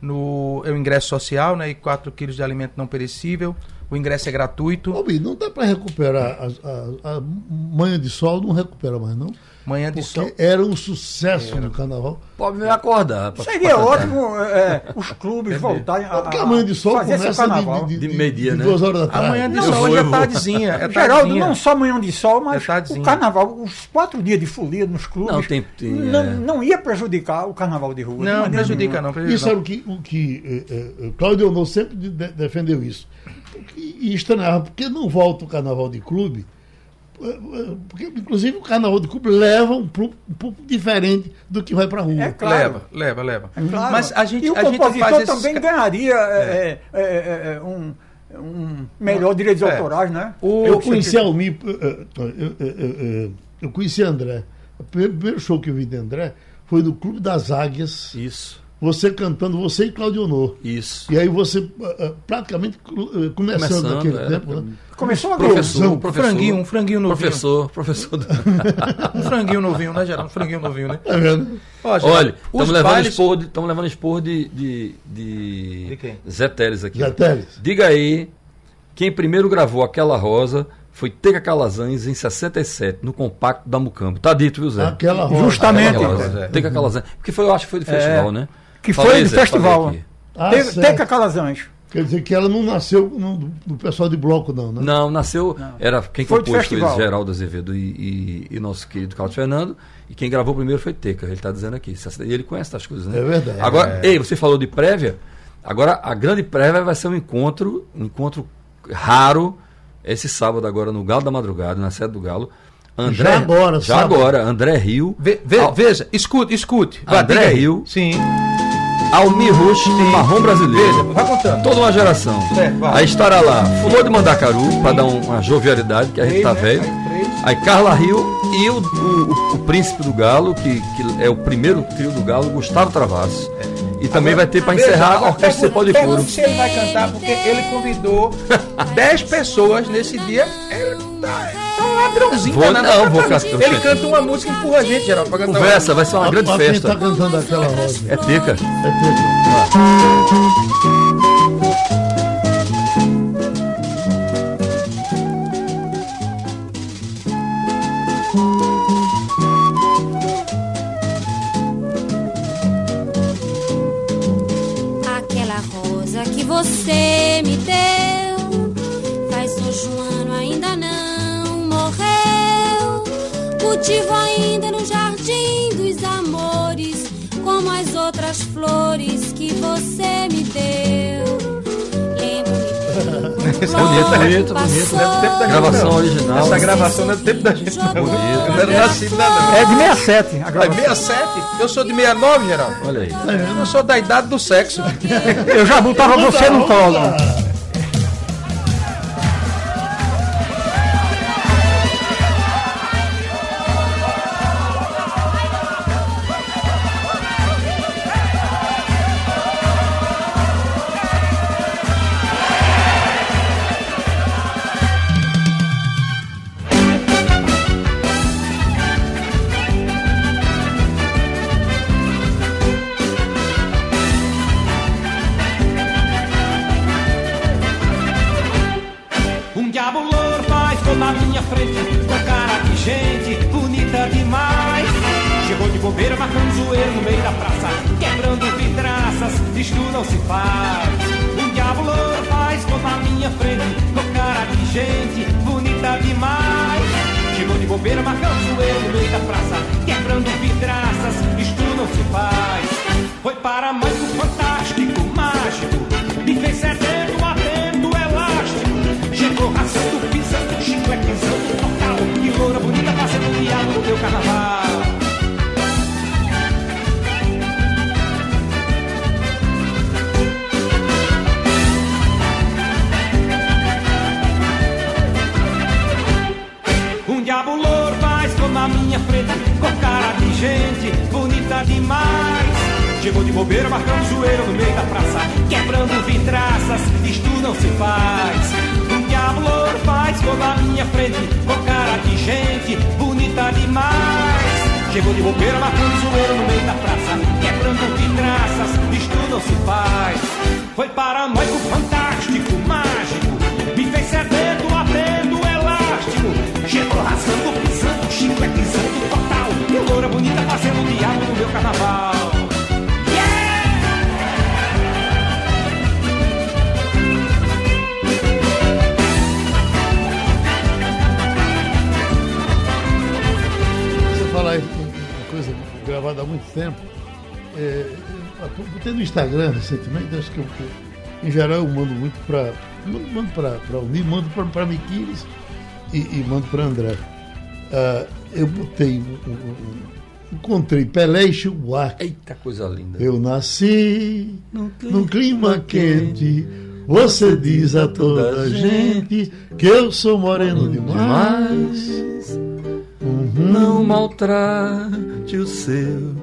no é o ingresso social, né? E 4 quilos de alimento não perecível. O ingresso é gratuito. Ô, não dá para recuperar a, a, a manhã de sol, não recupera mais, não? Manhã de Porque sol. era um sucesso no carnaval. Pode me acordar. pra- Seria ótimo é, os clubes voltarem a, É porque a manhã de sol começa carnaval. de, de, De meio-dia, né? duas horas da tarde. manhã de Eu sol vou, hoje é tardezinha. É Geraldo, tardezinha. não só manhã de sol, mas É o carnaval, os quatro dias de folia nos clubes, Não, tem- tem, não, é. não ia prejudicar o carnaval de rua. de Não, maneira prejudica nenhuma. não. Prejudica Isso não. era o que, o que eh, eh, Cláudio Honor sempre de- de- defendeu isso. E, e estranhava, porque não volta o carnaval de clube? Eh, eh, Porque, inclusive, o carnaval de clube leva um pouco, um pouco diferente do que vai pra rua. É claro. Leva, leva, leva. Claro. Mas a gente, e o a gente compositor faz esses também ca- ganharia é, é, é, é, um, um melhor direitos É. autorais, né? O- Eu conheci a Almi, eh, eh, eu, eu, eu, conheci André. O primeiro, primeiro show que eu vi de André foi no Clube das Águias, Isso, você cantando, você e Claudio Honor. isso. E aí você eh, eh, praticamente eh, começando, Começando, naquele é. tempo, né? Começou a Professor, professor. franguinho, um franguinho novinho. Professor, professor. do- [LAUGHS] Um franguinho novinho, né, Geraldo? Um franguinho novinho, né? Tá vendo? Ó, Geraldo, Olha, os estamos levando bailes- expor de, levando expor de, de, de, De quem? Zé Teles aqui. Zé Teles. Diga aí, quem primeiro gravou aquela rosa foi Teca Calazans em 67, no compacto da Mucambo. Tá dito, viu, Zé? Aquela rosa. Justamente. Aquela rosa. Zé. Teca Calazans. Porque foi, eu acho que foi do festival, né? Que Fala foi aí, do Zé, festival. Ah, Te-. Teca Calazans. Quer dizer que ela não nasceu no, no pessoal de bloco, não, né? Não, nasceu. Era quem Foi do compôs foi festival. Geraldo Azevedo e, e- e nosso querido Carlos Fernando. E quem gravou primeiro foi Teca. Ele está dizendo aqui. E ele conhece essas coisas, né? É verdade. Agora, ei, você falou de prévia. Agora, a grande prévia vai ser um encontro, um encontro raro, esse sábado agora no Galo da Madrugada, na sede do Galo. André, Já agora, já sábado. agora, André Rio, Ve- ve- Al- Veja, escute, escute. André. Rio. Sim. Almir Rush e Marrom Brasileiro. Veja, vai contando. Toda uma geração. É, vai. Aí estará lá Fulô de Mandacaru, para dar um- uma jovialidade, que a gente tá né? velho. Aí, Carla Rio e o, o- o Príncipe do Galo, que, que é o primeiro trio do Galo, Gustavo Travasso. E também vai ter para encerrar a Orquestra Cepó de Couro. se ele vai cantar, porque ele convidou [LAUGHS] 10 pessoas nesse dia. Ele tá, tá um ladrãozinho. Vou- danado. não, vou cantar. Ele canta uma música e empurra a gente, Geraldo, pra cantar Conversa, vai ser uma Olha grande quem festa. tá cantando aquela rosa. É. É Teca. Aquela rosa que você me Cultivo ainda no jardim dos amores, como as outras flores que você me deu. Bonito, bonito, bonito. Gravação original. Essa gravação não é do tempo da gente, não. Bonito. Eu não era nascido nada, não. É de 67. A Ah, gravação. 67? Eu sou de 69, Geraldo. Olha aí. Eu sou da idade do sexo. Eu já botava você no colo. Frente Com cara de gente bonita demais. Chegou de bobeira marcando zoeiro no meio da praça. Quebrando vidraças, isto não se faz. Foi paranoico, fantástico, mágico Me fez sedento, atendo, elástico. Chegou rasgando, pisando, chicletizando total. E loura bonita fazendo diabo no meu carnaval gravada há muito tempo, é, eu botei no Instagram recentemente, acho que eu, em geral eu mando muito para. Mando, mando para o Nil, mando para Miquiles e, e mando para André. Ah, eu botei. um- um- encontrei Pelé e Chico Buarque. Eita coisa linda. Eu nasci num clima quente. Você diz a toda a gente que eu sou moreno demais. Uhum. Não maltrate o seu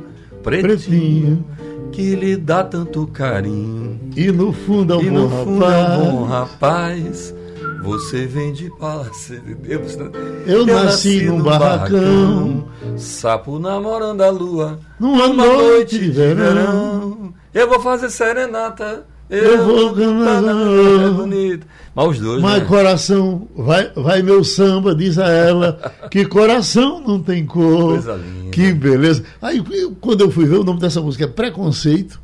pretinho, Pretinho. que lhe dá tanto carinho. E no fundo é um e bom no fundo rapaz. é um bom rapaz. Você vem de palácio de Deus. né? Eu nasci num barracão. Sapo namorando a lua. Numa noite de verão. Eu vou fazer serenata. Eu vou cantar. É bonito. Mas os dois. Mas né? coração, vai, vai meu samba, diz a ela, que coração não tem cor. Coisa linda. Que beleza. Aí, quando eu fui ver, o nome dessa música é Preconceito.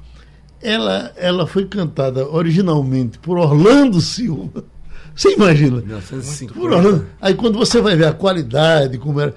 Ela, ela foi cantada originalmente por Orlando Silva. [LAUGHS] Você imagina? 1950. Por Orlando. Aí quando você vai ver a qualidade, como era.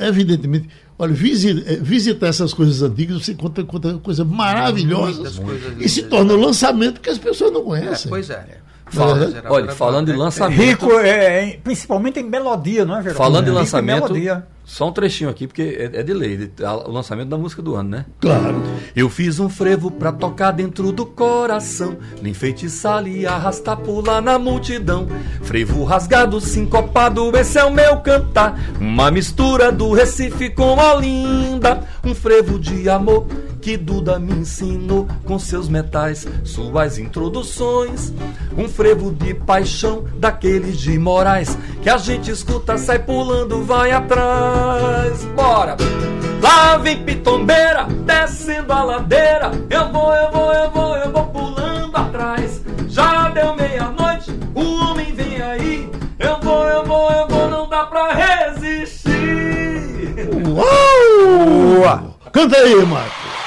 Evidentemente, olha, visita, visitar essas coisas antigas, você encontra, encontra coisas maravilhosas. Coisas e se torna um lançamento que as pessoas não É, conhecem. pois é. Fala- Geraldo, olha, falando de é- lançamento. Rico, é, em- principalmente em melodia, não é, Geraldo? Falando em Rico lançamento, melodia. Só um trechinho aqui, porque é, é de lei, de- a- o lançamento da música do ano, né? Claro. Eu fiz um frevo pra tocar dentro do coração, lhe enfeitiçar e arrastar pular na multidão. Frevo rasgado, sincopado, esse é o meu cantar. Uma mistura do Recife com Olinda. Um frevo de amor que Duda me ensinou com seus metais, suas introduções. Um frevo de paixão daqueles de Moraes que a gente escuta, sai pulando, vai atrás. Bora! Lá vem pitombeira, descendo a ladeira. Eu vou, eu vou, eu vou, eu vou pulando atrás. Já deu meia-noite, o homem vem aí. Eu vou, eu vou, eu vou, não dá pra resistir. Uau! Canta aí, Marco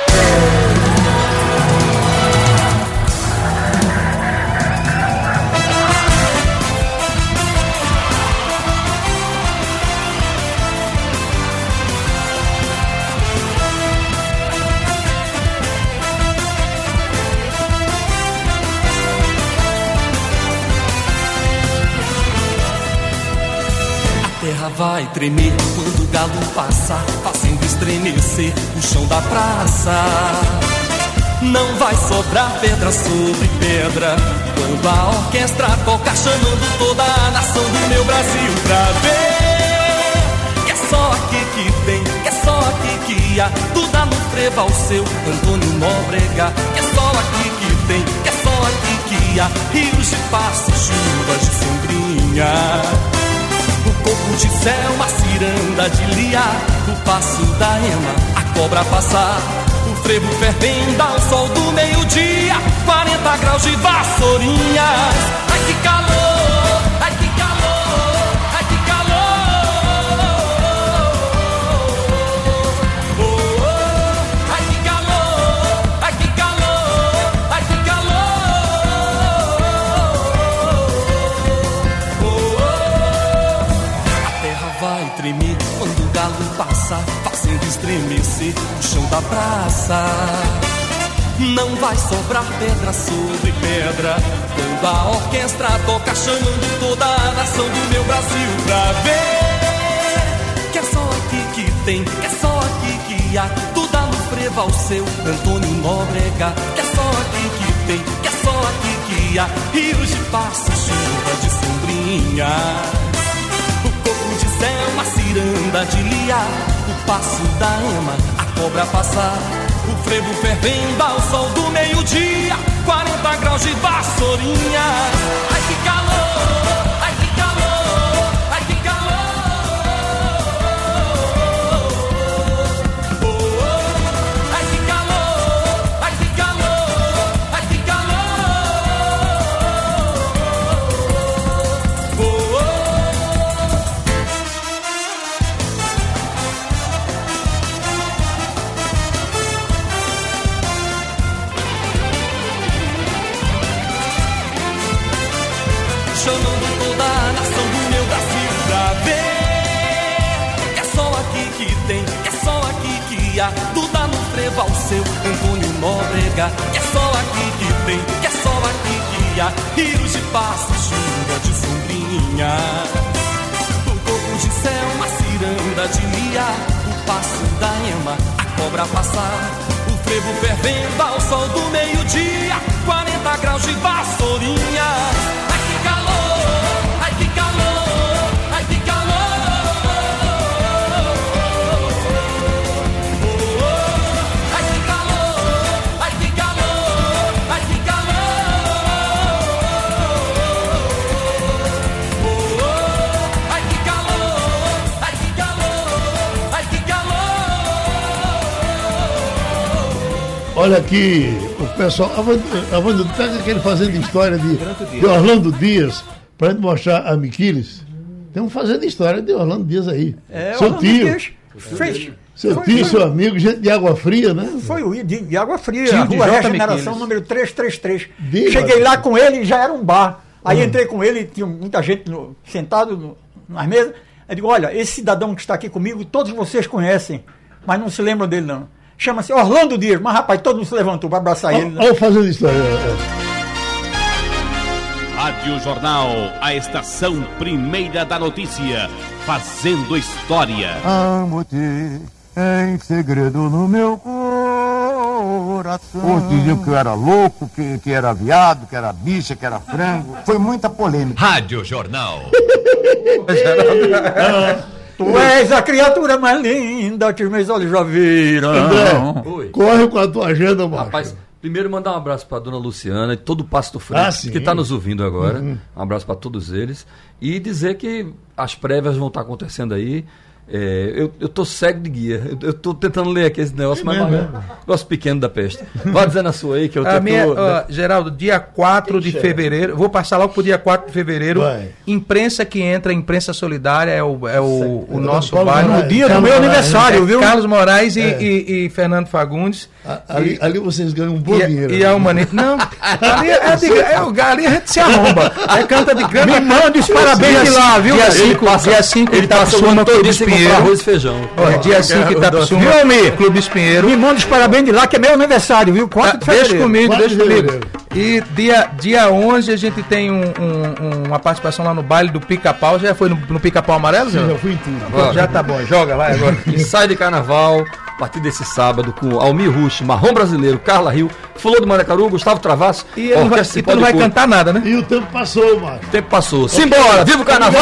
vai tremer quando o galo passar, tá estremecer o chão da praça. Não vai sobrar pedra sobre pedra quando a orquestra toca, chamando toda a nação do meu Brasil pra ver. Que é só aqui que tem, que é só aqui que há, tudo no frevo ao seu Antônio Nóbrega. Que é só aqui que tem, que é só aqui que há, rios de passo, chuvas de sombrinha. O corpo de céu, uma ciranda de liar O passo da ema, a cobra passar O frevo fervendo ao sol do meio-dia. 40 graus de vassourinhas. Ai que calor, estremecer o chão da praça. Não vai sobrar pedra sobre pedra quando a orquestra toca, chamando toda a nação do meu Brasil pra ver. Que é só aqui que tem, que é só aqui que há, tudo no seu Antônio Nóbrega. Que é só aqui que tem, que é só aqui que há, rios de passo, chuva de sombrinha. O corpo de céu, uma ciranda de liar passo da ama, a cobra passar O frevo fervendo ao sol do meio-dia 40 graus de vassourinha. Ai que calor, há, tudo no frevo ao seu Antônio Nóbrega. Que é só aqui que tem, que é só aqui que há, rios de passo, chuva de sombrinha. O corpo de céu, uma ciranda de liar, o passo da ema, a cobra passar. O frevo fervendo ao sol do meio-dia, 40 graus de vassourinha. Olha aqui, o pessoal. Avando, pega aquele fazendo história de, de Orlando Dias, pra gente mostrar a Miquiles. Tem um fazendo história de Orlando Dias aí. É, seu Orlando tio. Dias Fez. Seu foi- tio, foi- seu amigo, gente de água fria, né? Foi o de, de Água Fria, Tio a Rua J. Regeneração, Miquiles. número 333. Diga. Cheguei lá com ele e já era um bar. Aí entrei com ele, tinha muita gente no- sentado no- nas mesas. Eu digo, olha, esse cidadão que está aqui comigo, todos vocês conhecem, mas não se lembram dele não. Chama-se Orlando Dias. Mas, rapaz, todo mundo se levantou para abraçar ele. né? Olha o fazendo história. é, Rádio Jornal, a estação primeira da notícia, fazendo história. Amo-te em segredo no meu coração. Uns diziam que eu era louco, que, que era viado, que era bicha, que era frango. Foi muita polêmica. Rádio Jornal. [LAUGHS] [LAUGHS] Tu és a criatura mais linda que os meus olhos já viram. André, Oi. corre com a tua agenda, macho. Rapaz, primeiro mandar um abraço para dona Luciana e todo o Passo do Freio Ah, que está nos ouvindo agora. Um abraço para todos eles. E dizer que as prévias vão estar acontecendo aí. É, eu, eu tô cego de guia. Eu, eu tô tentando ler aqui esse negócio, mas mesmo, mas- negócio pequeno da peste. Vai dizendo a sua aí que eu [LAUGHS] A tento. minha, ó, Geraldo, dia 4 de fevereiro, vou passar logo pro dia 4 de fevereiro. Vai. Imprensa que entra, imprensa solidária, é o, é o, o nosso Paulo bairro. Moraes. No dia do Carlos meu Moraes. aniversário, viu? Carlos Moraes e, É. e- e Fernando Fagundes. A- Ali, ali vocês ganham um bom E, dinheiro. e a Humanidade. Não, ali é, de, é o ali a gente se arromba. É canta de canta. Me manda os parabéns de lá, viu? Dia Ele 5 dia 5 ele passa o ano todo arroz e feijão. Ó, dia 5 Itapissuma, Viu, Almir? Clube Espinheiro. Me manda os parabéns de lá, que é meu aniversário, viu? 4 de Ah, Deixa fevereiro. comigo, Quatro deixa de comigo. E dia, dia 11 a gente tem um- um- uma participação lá no baile do Pica-Pau. Já foi no, no Pica-Pau Amarelo, Zé? Já fui em tudo. Já tá bom, joga, vai agora. [LAUGHS] E sai de carnaval a partir desse sábado com Almir Rush, Marrom Brasileiro, Carla Rio, Fulô do Maracaru, Gustavo Travasso. E ele não vai, e tu não vai cantar nada, né? E o tempo passou. Couro. O tempo passou. Simbora! Viva o carnaval!